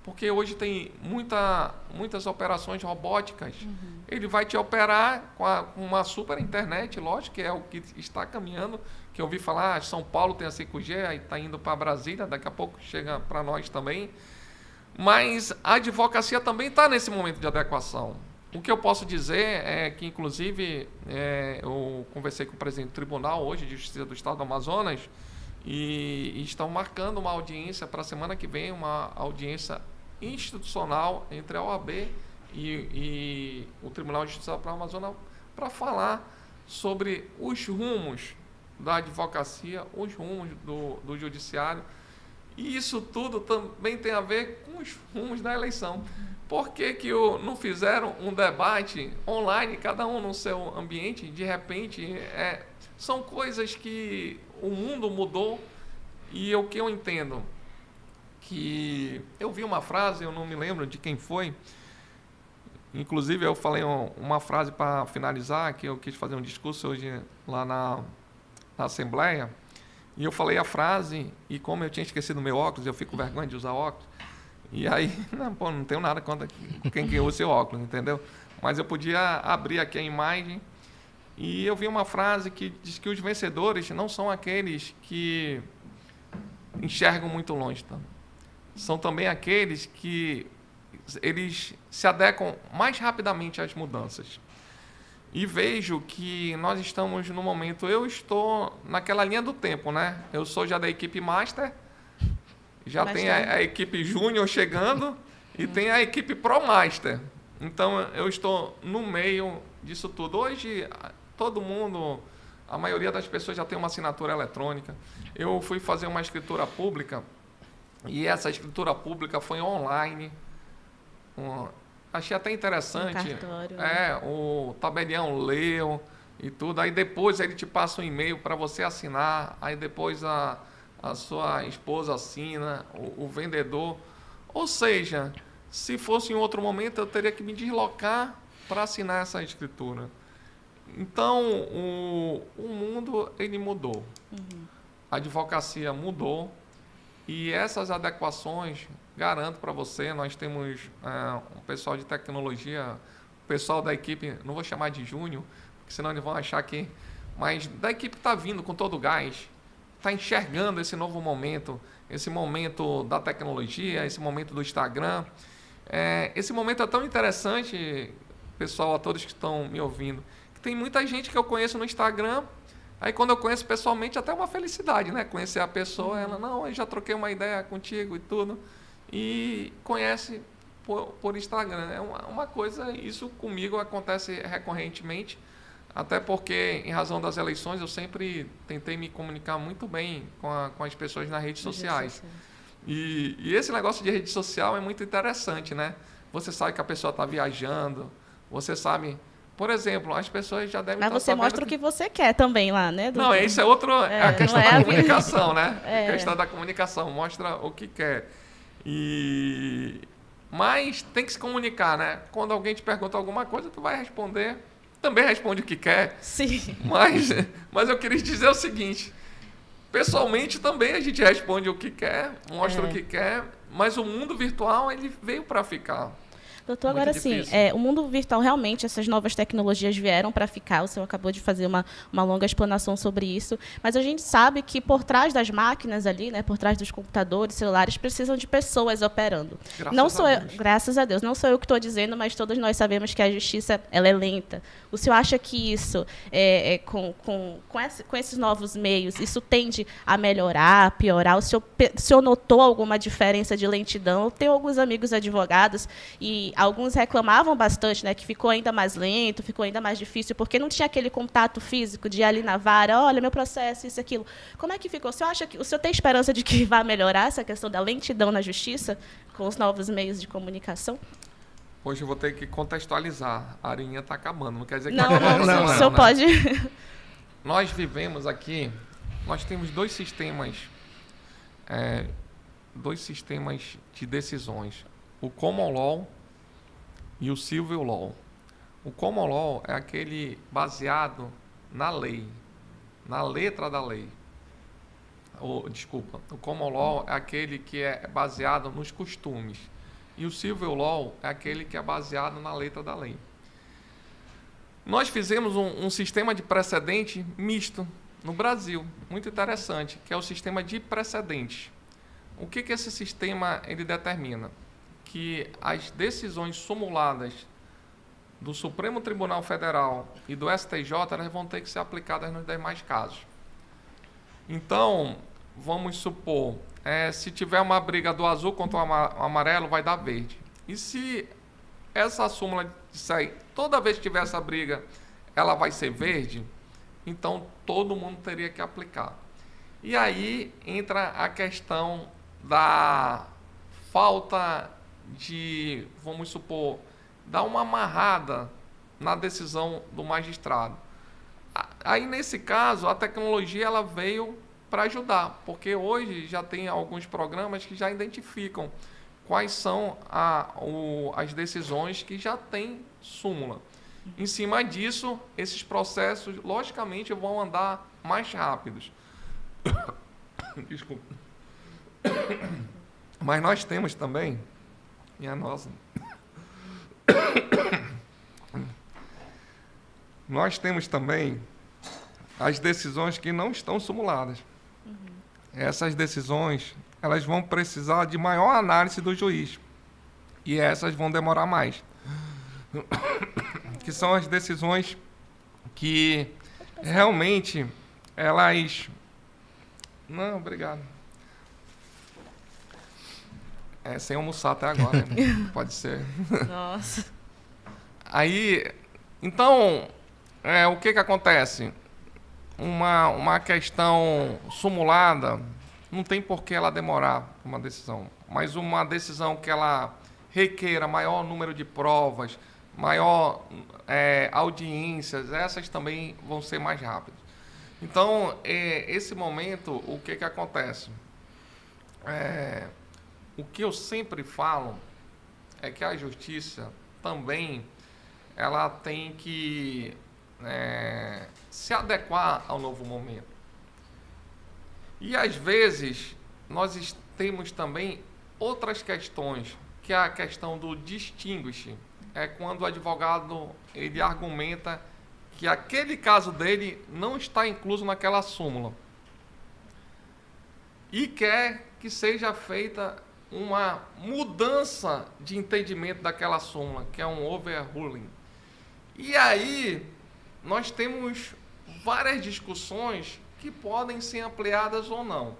C: porque hoje tem muita, muitas operações robóticas. Uhum. Ele vai te operar com, a, com, uma super internet, lógico, que é o que está caminhando. Que eu ouvi falar, ah, São Paulo tem a 5G, aí está indo para Brasília, daqui a pouco chega para nós também. Mas a advocacia também está nesse momento de adequação. O que eu posso dizer é que, inclusive, é, eu conversei com o presidente do tribunal hoje de Justiça do Estado do Amazonas e, e estão marcando uma audiência para a semana que vem, uma audiência institucional entre a OAB e, e o Tribunal de Justiça para a Amazônia para falar sobre os rumos da advocacia, os rumos do, do judiciário. E isso tudo também tem a ver os rumos da eleição. Por que, que o, não fizeram um debate online, cada um no seu ambiente? De repente, é, são coisas que o mundo mudou e o que eu entendo que eu vi uma frase, eu não me lembro de quem foi. Inclusive eu falei uma frase para finalizar, que eu quis fazer um discurso hoje lá na, na Assembleia. E eu falei a frase, e como eu tinha esquecido meu óculos, eu fico com vergonha de usar óculos. E aí, [LAUGHS] não, pô, não tenho nada contra quem que usa seu óculos, entendeu? Mas eu podia abrir aqui a imagem e eu vi uma frase que diz que os vencedores não são aqueles que enxergam muito longe, tá? são também aqueles que eles se adequam mais rapidamente às mudanças. E vejo que nós estamos no momento, eu estou naquela linha do tempo, né? Eu sou já da equipe Master, já Mas tem a, a, equipe Júnior chegando e hum. tem a equipe Pro Master. Então eu estou no meio disso tudo. Hoje todo mundo, a maioria das pessoas já tem uma assinatura eletrônica. Eu fui fazer uma escritura pública e essa escritura pública foi online. Um, achei até interessante. Um né? é, o tabelião leu e tudo. Aí depois ele te passa um e-mail para você assinar. Aí depois a, a sua esposa assina, o, o, vendedor. Ou seja, se fosse em outro momento, eu teria que me deslocar para assinar essa escritura. Então, o, o mundo ele mudou. Uhum. A advocacia mudou. E essas adequações, garanto para você, nós temos é, um pessoal de tecnologia, o pessoal da equipe, não vou chamar de júnior, porque senão eles vão achar que. Mas da equipe está vindo com todo o gás, está enxergando esse novo momento, esse momento da tecnologia, esse momento do Instagram. É, esse momento é tão interessante, pessoal, a todos que estão me ouvindo, que tem muita gente que eu conheço no Instagram Aí quando eu conheço pessoalmente, até uma felicidade, né? Conhecer a pessoa, ela, não, eu já troquei uma ideia contigo e tudo. E conhece por, por Instagram. É uma, uma coisa, isso comigo acontece recorrentemente, até porque, em razão das eleições, eu sempre tentei me comunicar muito bem com, a, com as pessoas nas redes sociais. E, e, esse negócio de rede social é muito interessante, né? Você sabe que a pessoa está viajando, você sabe. Por exemplo, as pessoas já devem
B: Mas você mostra o que você quer também lá, né?
C: Do... Não, isso é outro. É, a questão é da a comunicação, né? [LAUGHS] É. A questão da comunicação, mostra o que quer. E. Mas tem que se comunicar, né? Quando alguém te pergunta alguma coisa, tu vai responder. Também responde o que quer.
B: Sim.
C: Mas, mas eu queria dizer o seguinte: pessoalmente também a gente responde o que quer, mostra é. o que quer, mas o mundo virtual ele veio para ficar.
B: Doutor, agora sim, é, o mundo virtual realmente, essas novas tecnologias vieram para ficar. O senhor acabou de fazer uma, uma longa explanação sobre isso. Mas a gente sabe que por trás das máquinas ali, né, por trás dos computadores, celulares, precisam de pessoas operando. Graças não sou eu, graças a Deus, não sou eu que estou dizendo, mas todos nós sabemos que a justiça ela é lenta. O senhor acha que isso, é, é, com, com, com, esse, com, esses novos meios, isso tende a melhorar, a piorar? O senhor, o senhor notou alguma diferença de lentidão? Eu tenho alguns amigos advogados e alguns reclamavam bastante, né, que ficou ainda mais lento, ficou ainda mais difícil, porque não tinha aquele contato físico de ir ali na vara, olha, meu processo, isso, aquilo. Como é que ficou? O senhor acha que o senhor tem esperança de que [LAUGHS] vai melhorar essa questão da lentidão na justiça com os novos meios de comunicação?
C: Hoje eu vou ter que contextualizar. A arinha está acabando. Não quer dizer que
B: não. Não, não, não, o senhor pode. [LAUGHS]
C: Nós vivemos aqui, nós temos dois sistemas, é, dois sistemas de decisões. O Common Law e o Civil Law. O Common Law é aquele baseado na lei, na letra da lei. Ou, desculpa, o Common Law é aquele que é baseado nos costumes. E o Civil Law é aquele que é baseado na letra da lei. Nós fizemos um, um sistema de precedente misto no Brasil, muito interessante, que é o sistema de precedentes. O que, que esse sistema ele determina? Que as decisões sumuladas do Supremo Tribunal Federal e do STJ elas vão ter que ser aplicadas nos demais casos. Então, vamos supor, é, se tiver uma briga do azul contra o amarelo, vai dar verde. E se essa súmula disser toda vez que tiver essa briga, ela vai ser verde, então todo mundo teria que aplicar. E aí entra a questão da falta de, vamos supor, dar uma amarrada na decisão do magistrado. Aí nesse caso, a tecnologia ela veio para ajudar, porque hoje já tem alguns programas que já identificam quais são a, o, as decisões que já têm súmula. Em cima disso, esses processos, logicamente, vão andar mais rápidos. [COUGHS] Desculpa. [COUGHS] Mas nós temos também minha nossa. Nós temos também as decisões que não estão simuladas. Uhum. Essas decisões, elas vão precisar de maior análise do juiz. E essas vão demorar mais. que são as decisões que realmente elas não, obrigado. É, sem almoçar até agora, né? [LAUGHS] Pode ser.
B: Nossa.
C: Aí, então, é, o que que acontece? Uma, uma questão sumulada, não tem por que ela demorar uma decisão, mas uma decisão que ela requeira maior número de provas, maior é, audiências, essas também vão ser mais rápidas. Então, é, esse momento, o que que acontece? É, o que eu sempre falo é que a justiça também ela tem que é, se adequar ao novo momento. E às vezes nós temos também outras questões, que é a questão do distinguish. É quando o advogado ele argumenta que aquele caso dele não está incluso naquela súmula e quer que seja feita uma mudança de entendimento daquela súmula, que é um overruling. E aí nós temos várias discussões que podem ser ampliadas ou não.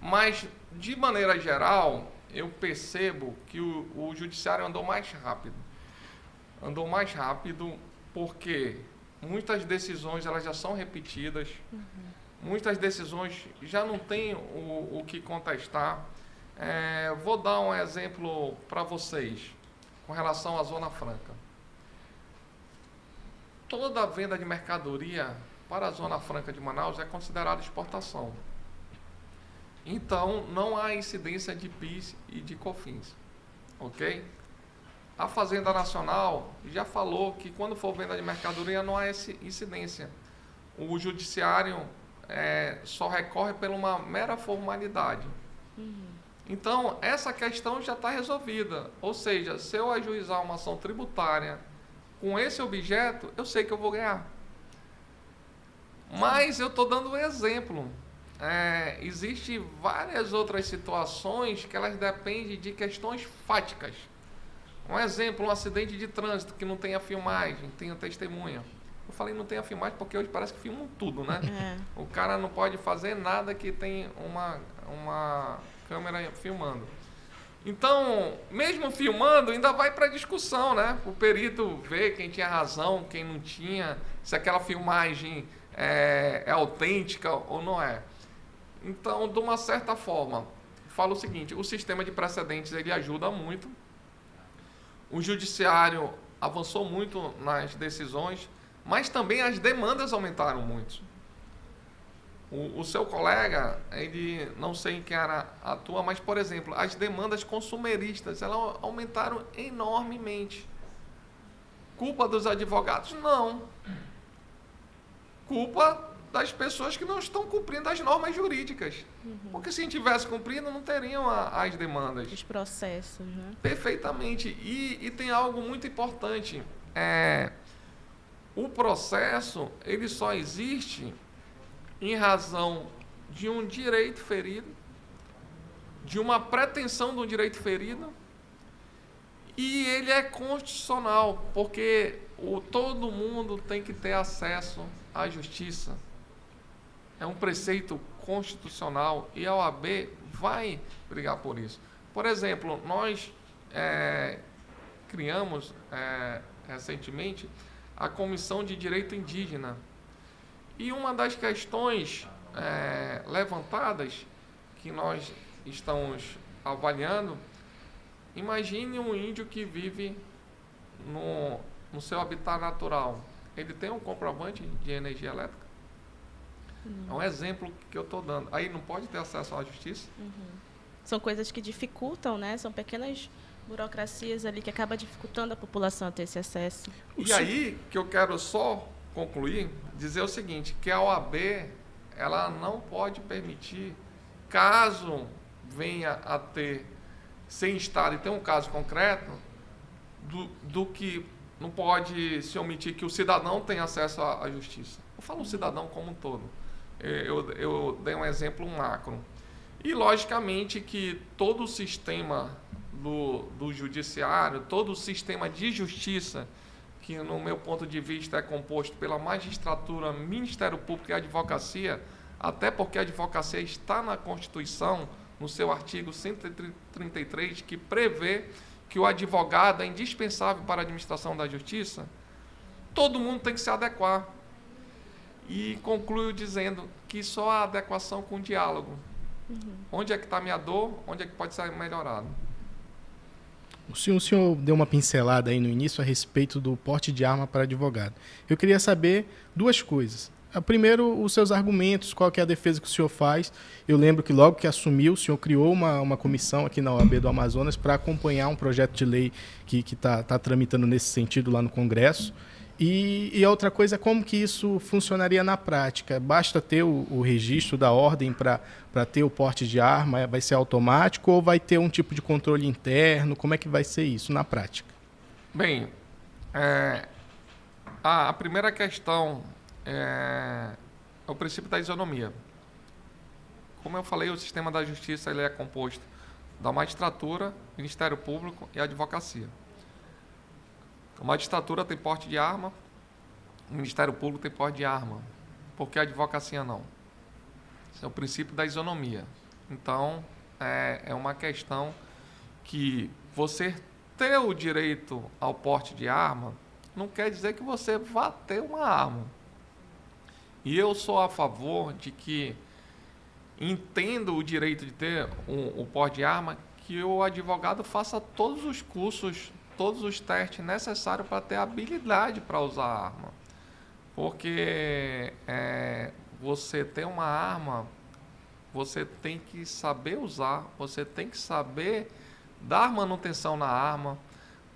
C: Mas, de maneira geral, eu percebo que o, o judiciário andou mais rápido. Andou mais rápido porque muitas decisões elas já são repetidas, uhum. muitas decisões já não têm o, o que contestar. É, vou dar um exemplo para vocês com relação à Zona Franca. Toda venda de mercadoria para a Zona Franca de Manaus é considerada exportação. Então, não há incidência de PIS e de COFINS. Ok? A Fazenda Nacional já falou que quando for venda de mercadoria não há incidência. O judiciário é, só recorre por uma mera formalidade. Uhum. Então, essa questão já está resolvida. Ou seja, se eu ajuizar uma ação tributária com esse objeto, eu sei que eu vou ganhar. Mas eu estou dando um exemplo. É, Existem várias outras situações que elas dependem de questões fáticas. Um exemplo, um acidente de trânsito que não tem a filmagem, tem a testemunha. Eu falei não tem a filmagem porque hoje parece que filmam tudo, né? É. O cara não pode fazer nada que tem uma, uma câmera filmando. Então, mesmo filmando, ainda vai para discussão, né? O perito ver quem tinha razão, quem não tinha, se aquela filmagem é, é autêntica ou não é. Então, de uma certa forma, falo o seguinte: o sistema de precedentes ele ajuda muito. O judiciário avançou muito nas decisões, mas também as demandas aumentaram muito. O, o, seu colega, ele não sei em que área atua, mas, por exemplo, as demandas consumeristas, elas aumentaram enormemente. Culpa dos advogados? Não. Culpa das pessoas que não estão cumprindo as normas jurídicas. Uhum. Porque se tivesse cumprindo, não teriam a, as demandas.
B: Os processos, né?
C: Perfeitamente. E, e tem algo muito importante. É, o processo, ele só existe em razão de um direito ferido, de uma pretensão de um direito ferido, e ele é constitucional, porque o, todo mundo tem que ter acesso à justiça. É um preceito constitucional e a OAB vai brigar por isso. Por exemplo, nós é, criamos é, recentemente a Comissão de Direito Indígena e uma das questões é, levantadas que nós estamos avaliando, imagine um índio que vive no, no seu habitat natural. Ele tem um comprovante de energia elétrica? Uhum. É um exemplo que eu estou dando. Aí não pode ter acesso à justiça? Uhum.
B: São coisas que dificultam, né? São pequenas burocracias ali que acabam dificultando a população a ter esse acesso.
C: E aí que eu quero só concluir, dizer o seguinte, que a OAB ela não pode permitir, caso venha a ter, sem estar e ter um caso concreto, do, do que não pode se omitir que o cidadão tem acesso à, à justiça. Eu falo o cidadão como um todo. É, eu, eu dei um exemplo macro. E, logicamente, que todo o sistema do, do judiciário, todo o sistema de justiça, que no meu ponto de vista é composto pela magistratura, Ministério Público e Advocacia, até porque a advocacia está na Constituição, no seu artigo 133, que prevê que o advogado é indispensável para a administração da justiça, todo mundo tem que se adequar. E concluo dizendo que só há adequação com diálogo. Uhum. Onde é que está a minha dor? Onde é que pode ser melhorado?
A: O senhor, o senhor deu uma pincelada aí no início a respeito do porte de arma para advogado. Eu queria saber duas coisas. Primeiro, os seus argumentos, qual é a defesa que o senhor faz. Eu lembro que logo que assumiu, o senhor criou uma, uma comissão aqui na OAB do Amazonas para acompanhar um projeto de lei que está tá tramitando nesse sentido lá no Congresso. E, e, outra coisa é como que isso funcionaria na prática. Basta ter o, o registro da ordem para ter o porte de arma? Vai ser automático ou vai ter um tipo de controle interno? Como é que vai ser isso na prática?
C: Bem, é, a, a, primeira questão é, é, o princípio da isonomia. Como eu falei, o sistema da justiça ele é composto da magistratura, Ministério Público e advocacia. A magistratura tem porte de arma, o Ministério Público tem porte de arma. Por que a advocacia não? Esse é o princípio da isonomia. Então, é, é uma questão que você ter o direito ao porte de arma não quer dizer que você vá ter uma arma. E eu sou a favor de que, entendo o direito de ter um, o porte de arma, que o advogado faça todos os cursos, todos os testes necessários para ter habilidade para usar a arma. Porque é, você ter uma arma, você tem que saber usar, você tem que saber dar manutenção na arma,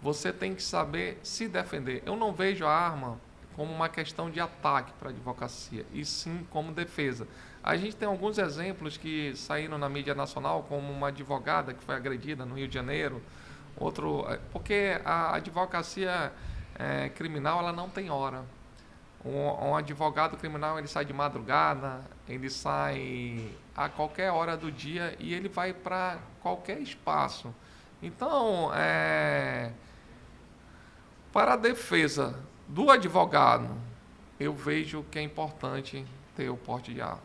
C: você tem que saber se defender. Eu não vejo a arma como uma questão de ataque para a advocacia, e sim como defesa. A gente tem alguns exemplos que saíram na mídia nacional, como uma advogada que foi agredida no Rio de Janeiro, outro, porque a advocacia é, criminal ela não tem hora. Um, um, advogado criminal ele sai de madrugada, ele sai a qualquer hora do dia e ele vai para qualquer espaço. Então, é, para a defesa do advogado, eu vejo que é importante ter o porte de arma.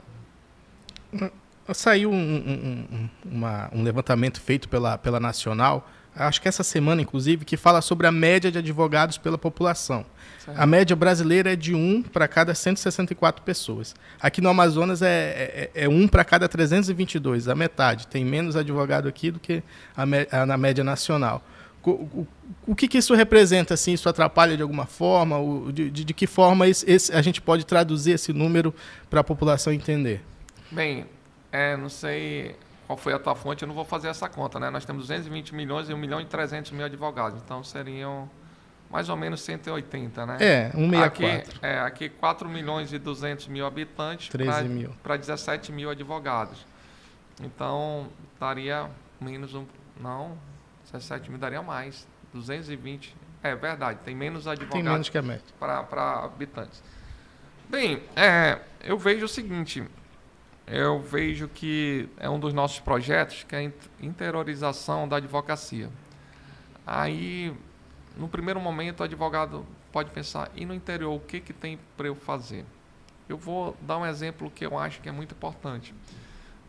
A: Saiu um, um, uma, um levantamento feito pela, pela Nacional, acho que essa semana, inclusive, que fala sobre a média de advogados pela população. Certo. A média brasileira é de um para cada 164 pessoas. Aqui no Amazonas é, é, é um para cada 322, a metade. Tem menos advogado aqui do que a, a, na média nacional. O, o, o que, que, isso representa? Assim, isso atrapalha de alguma forma? O, de, de, de, que forma esse, esse, a gente pode traduzir esse número para a população entender?
C: Bem, é, não sei qual foi a tua fonte, eu não vou fazer essa conta, né? Nós temos 220 milhões e 1 milhão e 300 mil advogados, então seriam mais ou menos 180, né?
A: É, 164.
C: Aqui, é, aqui 4 milhões e 200 mil habitantes para 17 mil advogados. Então, daria menos um... Não, 17 mil daria mais. 220. É verdade, tem menos advogados tem
A: menos que a média.
C: para habitantes. Bem, é, eu vejo o seguinte, eu vejo que é um dos nossos projetos, que é a interiorização da advocacia. Aí, no primeiro momento, o advogado pode pensar, e no interior, o que, que tem para eu fazer? Eu vou dar um exemplo que eu acho que é muito importante.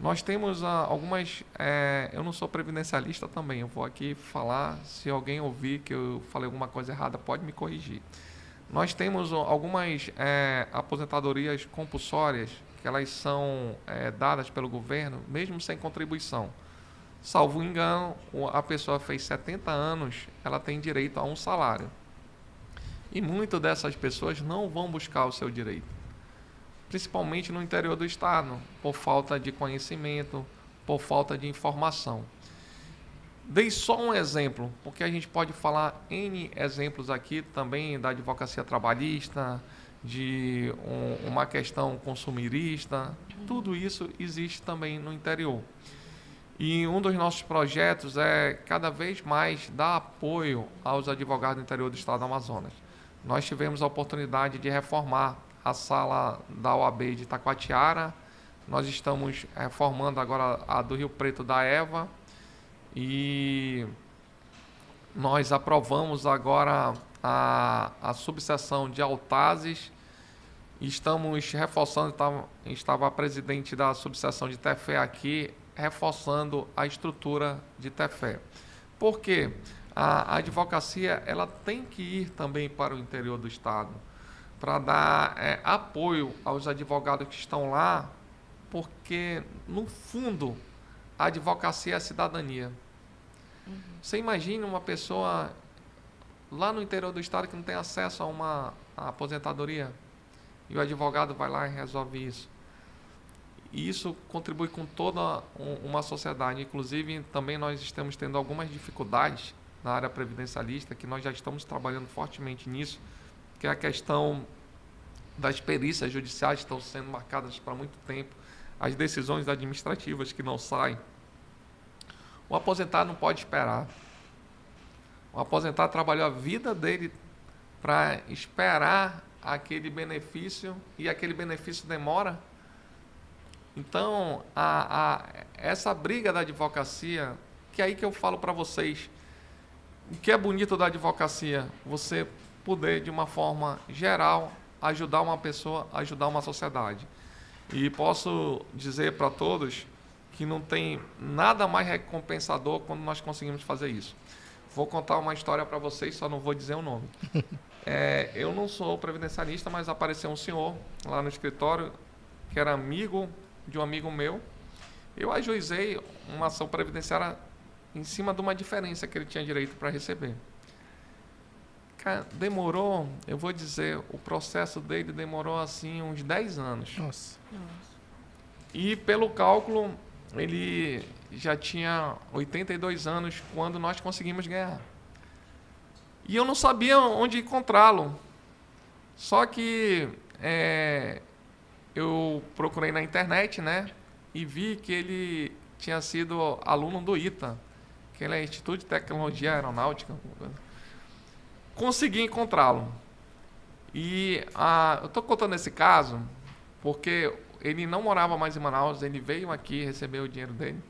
C: Nós temos ah, algumas. É, eu não sou previdencialista também, eu vou aqui falar. Se alguém ouvir que eu falei alguma coisa errada, pode me corrigir. Nós temos algumas é, aposentadorias compulsórias que elas são é, dadas pelo governo, mesmo sem contribuição. Salvo engano, a pessoa fez 70 anos, ela tem direito a um salário. E muitas dessas pessoas não vão buscar o seu direito, principalmente no interior do estado, por falta de conhecimento, por falta de informação. Dei só um exemplo, porque a gente pode falar N exemplos aqui também da advocacia trabalhista, de um, uma questão consumirista, tudo isso existe também no interior. E um dos nossos projetos é cada vez mais dar apoio aos advogados do interior do estado do Amazonas. Nós tivemos a oportunidade de reformar a sala da OAB de Taquatiara, nós estamos reformando agora a do Rio Preto da Eva e nós aprovamos agora a, a subseção de Altazes. Estamos reforçando, estava, estava a presidente da subseção de Tefé aqui, reforçando a estrutura de Tefé. Por quê? A, a advocacia ela tem que ir também para o interior do Estado para dar é, apoio aos advogados que estão lá, porque, no fundo, a advocacia é a cidadania. Uhum. Você imagina uma pessoa lá no interior do estado que não tem acesso a uma a aposentadoria e o advogado vai lá e resolve isso. E isso contribui com toda uma sociedade. Inclusive, também nós estamos tendo algumas dificuldades na área previdencialista, que nós já estamos trabalhando fortemente nisso, que é a questão das perícias judiciais que estão sendo marcadas para muito tempo, as decisões administrativas que não saem. O aposentado não pode esperar. O aposentado trabalhou a vida dele para esperar aquele benefício e aquele benefício demora. Então, a, a, essa briga da advocacia, que é aí que eu falo para vocês, o que é bonito da advocacia? Você poder, de uma forma geral, ajudar uma pessoa, ajudar uma sociedade. E posso dizer para todos que não tem nada mais recompensador quando nós conseguimos fazer isso. Vou contar uma história para vocês, só não vou dizer o nome. [LAUGHS] É, eu não sou previdencialista, mas apareceu um senhor lá no escritório que era amigo de um amigo meu Eu ajuizei uma ação previdenciária em cima de uma diferença que ele tinha direito para receber. Demorou, eu vou dizer, o processo dele demorou assim uns 10 anos.
A: Nossa.
C: E pelo cálculo, ele já tinha 82 anos quando nós conseguimos ganhar. E eu não sabia onde encontrá-lo. Só que é, eu procurei na internet, né? E vi que ele tinha sido aluno do ITA, que ele é Instituto de Tecnologia Aeronáutica consegui encontrá-lo. E eu estou contando esse caso porque ele não morava mais em Manaus, ele veio aqui receber o dinheiro dele.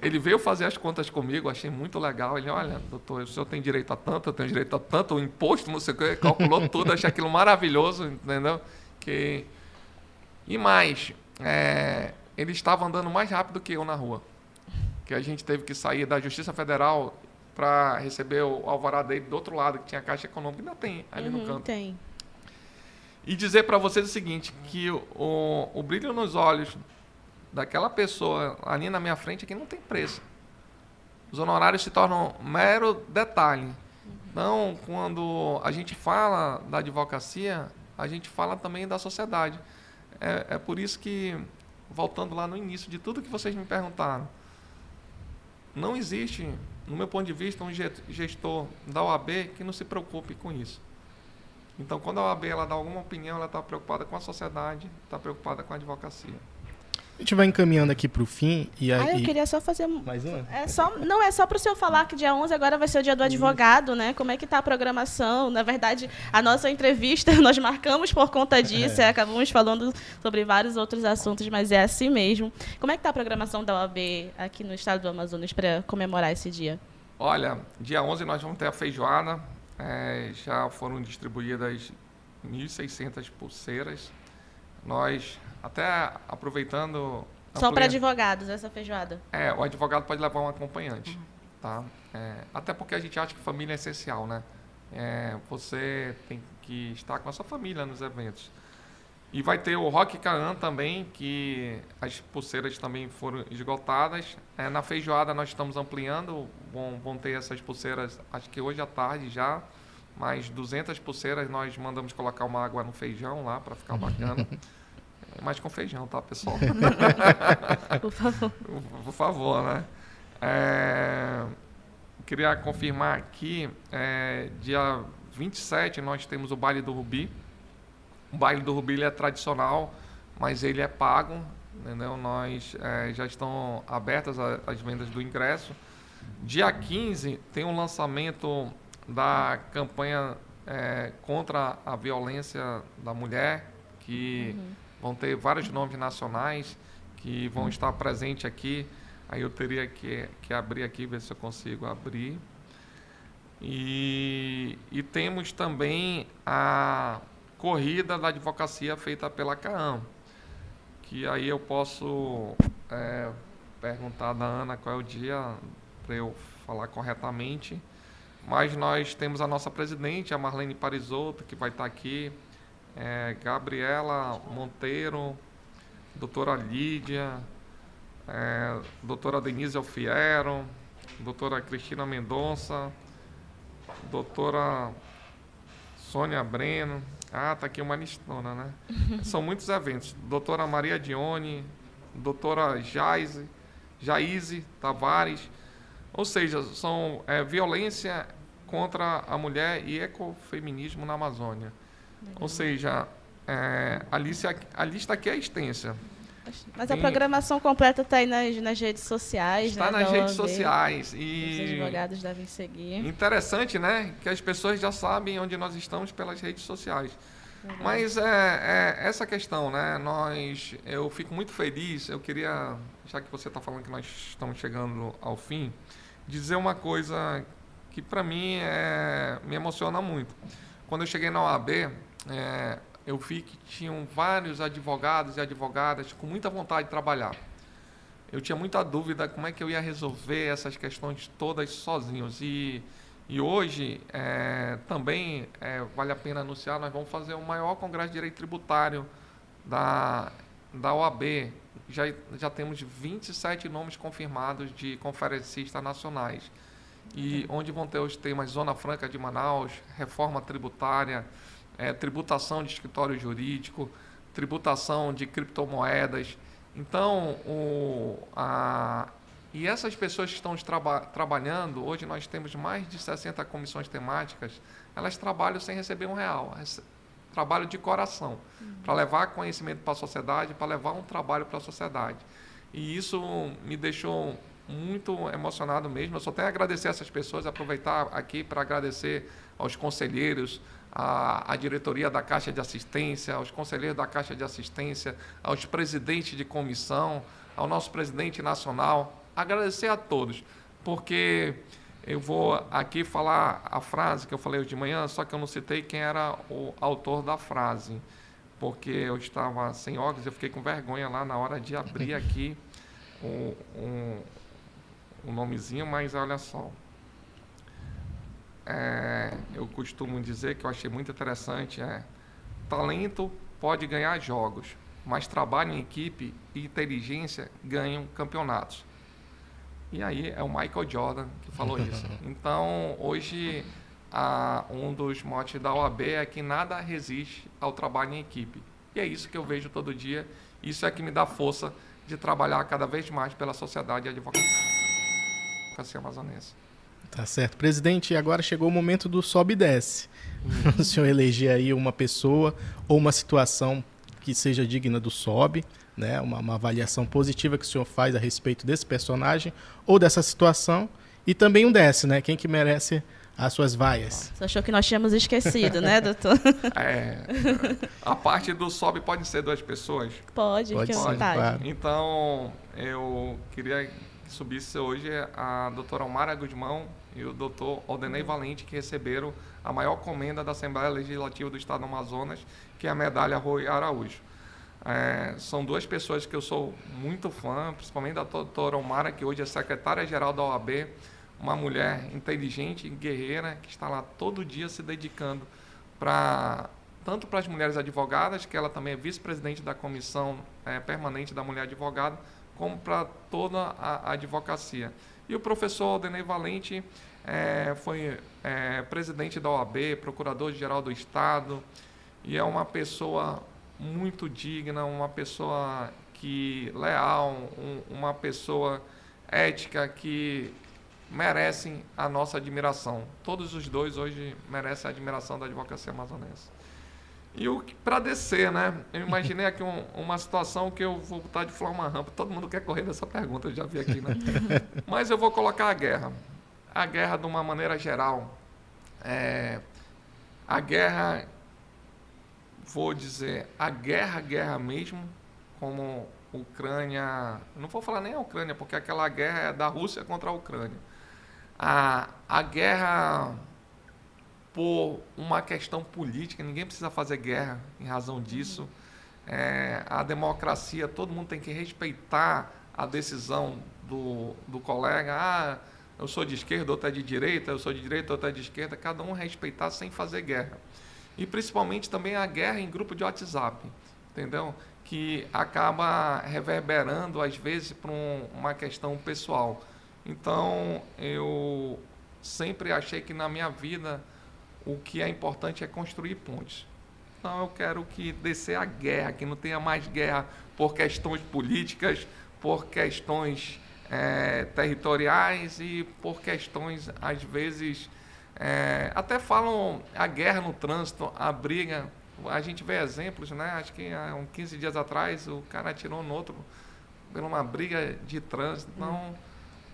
C: Ele veio fazer as contas comigo, achei muito legal. Ele, olha, doutor, o senhor tem direito a tanto, eu tenho direito a tanto, o imposto, não sei o que, calculou [LAUGHS] tudo, achei aquilo maravilhoso, entendeu? Que... E mais, é, ele estava andando mais rápido que eu na rua. Que a gente teve que sair da Justiça Federal para receber o alvará dele do outro lado, que tinha a Caixa Econômica, ainda tem ali
B: uhum,
C: no canto.
B: Tem.
C: E dizer para vocês o seguinte, que o, o brilho nos olhos daquela pessoa ali na minha frente aqui não tem preço. Os honorários se tornam mero detalhe. Então, quando a gente fala da advocacia, a gente fala também da sociedade. É, é por isso que, voltando lá no início de tudo que vocês me perguntaram, não existe no meu ponto de vista, um gestor da OAB que não se preocupe com isso. Então, quando a OAB ela dá alguma opinião, ela está preocupada com a sociedade, está preocupada com a advocacia.
A: A gente vai encaminhando aqui para o fim e aí.
B: Ah, eu queria só fazer
A: mais uma.
B: É só, não é só para o senhor falar que dia 11 agora vai ser o dia do advogado, né? Como é que tá a programação? Na verdade, a nossa entrevista [LAUGHS] nós marcamos por conta disso, é. e acabamos falando sobre vários outros assuntos, mas é assim mesmo. Como é que tá a programação da OAB aqui no estado do Amazonas para comemorar esse dia?
C: Olha, dia 11 nós vamos ter a feijoada. É, já foram distribuídas 1.600 pulseiras. Nós até aproveitando.
B: Só para advogados essa feijoada?
C: É, o advogado pode levar um acompanhante. Uhum. Tá? É, até porque a gente acha que família é essencial, né? É, você tem que estar com a sua família nos eventos. E vai ter o Rock Kaan também, que as pulseiras também foram esgotadas. É, na feijoada nós estamos ampliando, vão, vão ter essas pulseiras, acho que hoje à tarde já. Mais 200 pulseiras, nós mandamos colocar uma água no feijão lá para ficar bacana. [LAUGHS] Mas com feijão, tá, pessoal? [LAUGHS]
B: Por favor.
C: Por favor, né? É, queria confirmar aqui, é, dia 27 nós temos o baile do Rubi. O baile do Rubi é tradicional, mas ele é pago. Entendeu? Nós é, já estão abertas as vendas do ingresso. Dia 15 tem um lançamento da campanha é, contra a violência da mulher, que uhum Vão ter vários nomes nacionais que vão estar presentes aqui. Aí eu teria que, que abrir aqui, ver se eu consigo abrir. E, e temos também a corrida da advocacia feita pela CAAM, que aí eu posso é, perguntar da Ana qual é o dia para eu falar corretamente. Mas nós temos a nossa presidente, a Marlene Parisotto, que vai estar aqui é, Gabriela Monteiro, doutora Lídia, é, doutora Denise Alfiero, doutora Cristina Mendonça, doutora Sônia Breno. Ah, tá aqui uma listona, né? [LAUGHS] São muitos eventos. Doutora Maria Dione, doutora Jaize, Jaize Tavares. Ou seja, são é, violência contra a mulher e ecofeminismo na Amazônia. Ou seja, é, a, lista, a lista aqui é extensa.
B: Mas Tem, a programação completa está aí nas, nas, redes sociais.
C: Está
B: né,
C: nas redes sociais. E
B: Os advogados devem seguir.
C: Interessante, né? Que as pessoas já sabem onde nós estamos pelas redes sociais. Mas é, é, essa questão, né? Nós, eu fico muito feliz. Eu queria, já que você está falando que nós estamos chegando ao fim, dizer uma coisa que para mim é, me emociona muito. Quando eu cheguei na OAB, é, eu vi que tinham vários advogados e advogadas com muita vontade de trabalhar. Eu tinha muita dúvida como é que eu ia resolver essas questões todas sozinhos. E, e hoje, é, também é, vale a pena anunciar, nós vamos fazer o maior congresso de direito tributário da da OAB, já, já temos 27 nomes confirmados de conferencistas nacionais. E onde vão ter os temas Zona Franca de Manaus, reforma tributária, é, tributação de escritório jurídico, tributação de criptomoedas. Então, o, a, e essas pessoas que estão traba, trabalhando, hoje nós temos mais de 60 comissões temáticas, elas trabalham sem receber um real trabalho de coração, uhum. para levar conhecimento para a sociedade, para levar um trabalho para a sociedade. E isso me deixou muito emocionado mesmo. Eu só tenho a agradecer essas pessoas, aproveitar aqui para agradecer aos conselheiros, à, à, diretoria da Caixa de Assistência, aos conselheiros da Caixa de Assistência, aos presidentes de comissão, ao nosso presidente nacional. Agradecer a todos, porque eu vou aqui falar a frase que eu falei hoje de manhã, só que eu não citei quem era o autor da frase, porque eu estava sem óculos, eu fiquei com vergonha lá na hora de abrir aqui o, um, um nomezinho, mas olha só. É, eu costumo dizer que eu achei muito interessante é talento pode ganhar jogos, mas trabalho em equipe e inteligência ganham campeonatos. E aí é o Michael Jordan que falou isso. [LAUGHS] Então, hoje, a, um dos motes da OAB é que nada resiste ao trabalho em equipe. E é isso que eu vejo todo dia. Isso é que me dá força de trabalhar cada vez mais pela sociedade e advocacia amazonense.
A: Tá certo. Presidente, agora chegou o momento do sobe e desce. Uhum. [LAUGHS] o senhor eleger aí uma pessoa ou uma situação que seja digna do sobe né, uma, uma, avaliação positiva que o senhor faz a respeito desse personagem ou dessa situação e também um desce, né? Quem que merece as suas vaias.
B: Você achou que nós tínhamos esquecido, né, doutor? [LAUGHS]
C: É, a parte do sobe pode ser duas pessoas?
B: Pode, pode fique à vontade. Claro.
C: Então, eu queria que subisse hoje a doutora Omara Guzmão e o doutor Aldenei Valente, que receberam a maior comenda da Assembleia Legislativa do Estado do Amazonas, que é a medalha Rui Araújo. É, são duas pessoas que eu sou muito fã, principalmente da doutora Omara, que hoje é secretária-geral da OAB, uma mulher inteligente, guerreira, que está lá todo dia se dedicando para tanto para as mulheres advogadas, que ela também é vice-presidente da comissão é, permanente da mulher advogada, como para toda a, advocacia. E o professor Aldenei Valente é, foi é, presidente da OAB, procurador-geral do Estado, e é uma pessoa muito digna, uma pessoa que leal, um, uma pessoa ética que merecem a nossa admiração. Todos os dois hoje merecem a admiração da advocacia amazonense. E para descer, né? Eu imaginei aqui um, uma situação que eu vou botar de forma rampa. Todo mundo quer correr dessa pergunta, eu já vi aqui, né? [LAUGHS] Mas eu vou colocar a guerra. A guerra de uma maneira geral. É, a guerra vou dizer, a guerra, guerra mesmo, como Ucrânia. Não vou falar nem a Ucrânia, porque aquela guerra é da Rússia contra a Ucrânia. A, a guerra por uma questão política, ninguém precisa fazer guerra em razão disso. É, a democracia, todo mundo tem que respeitar a decisão do, do colega. Ah, eu sou de esquerda, outro é de direita, eu sou de direita, outro é de esquerda. Cada um respeitar sem fazer guerra e principalmente também a guerra em grupo de WhatsApp, entendeu? Que acaba reverberando às vezes para um, uma questão pessoal. Então eu sempre achei que na minha vida o que é importante é construir pontes. Então eu quero que descer a guerra, que não tenha mais guerra por questões políticas, por questões é, territoriais e por questões às vezes é, até falam a guerra no trânsito, a briga. A gente vê exemplos, né? Acho que há uns 15 dias atrás o cara atirou no outro por uma briga de trânsito. Então,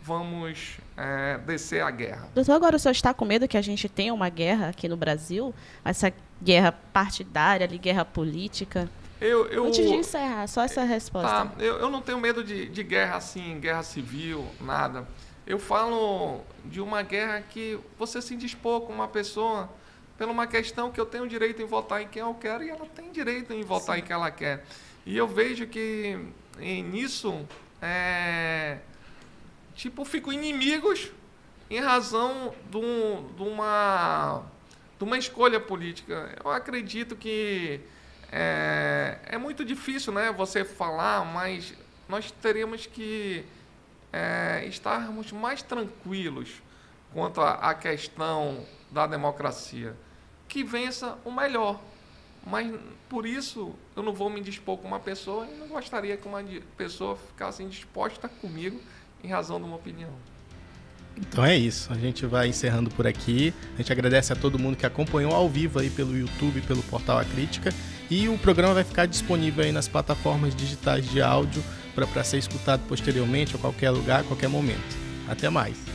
C: vamos é, descer a guerra.
B: Doutor, agora o senhor está com medo que a gente tenha uma guerra aqui no Brasil? Essa guerra partidária, ali, guerra política?
C: Eu, eu,
B: Antes de encerrar, só essa resposta.
C: Tá, eu, eu não tenho medo de, de guerra assim, guerra civil, nada. Eu falo de uma guerra que você se indispor com uma pessoa por uma questão que eu tenho direito em votar em quem eu quero e ela tem direito em votar Sim. em quem ela quer. E eu vejo que nisso, é, tipo, fico inimigos em razão de, um, de, uma, de uma escolha política. Eu acredito que é, é muito difícil, né, você falar, mas nós teríamos que é, estarmos mais tranquilos quanto à questão da democracia. Que vença o melhor. Mas por isso eu não vou me dispor com uma pessoa e não gostaria que uma pessoa ficasse indisposta comigo em razão de uma opinião.
A: Então é isso, a gente vai encerrando por aqui. A gente agradece a todo mundo que acompanhou ao vivo aí pelo YouTube, pelo portal A Crítica. E o programa vai ficar disponível aí nas plataformas digitais de áudio para ser escutado posteriormente a qualquer lugar, a qualquer momento. Até mais.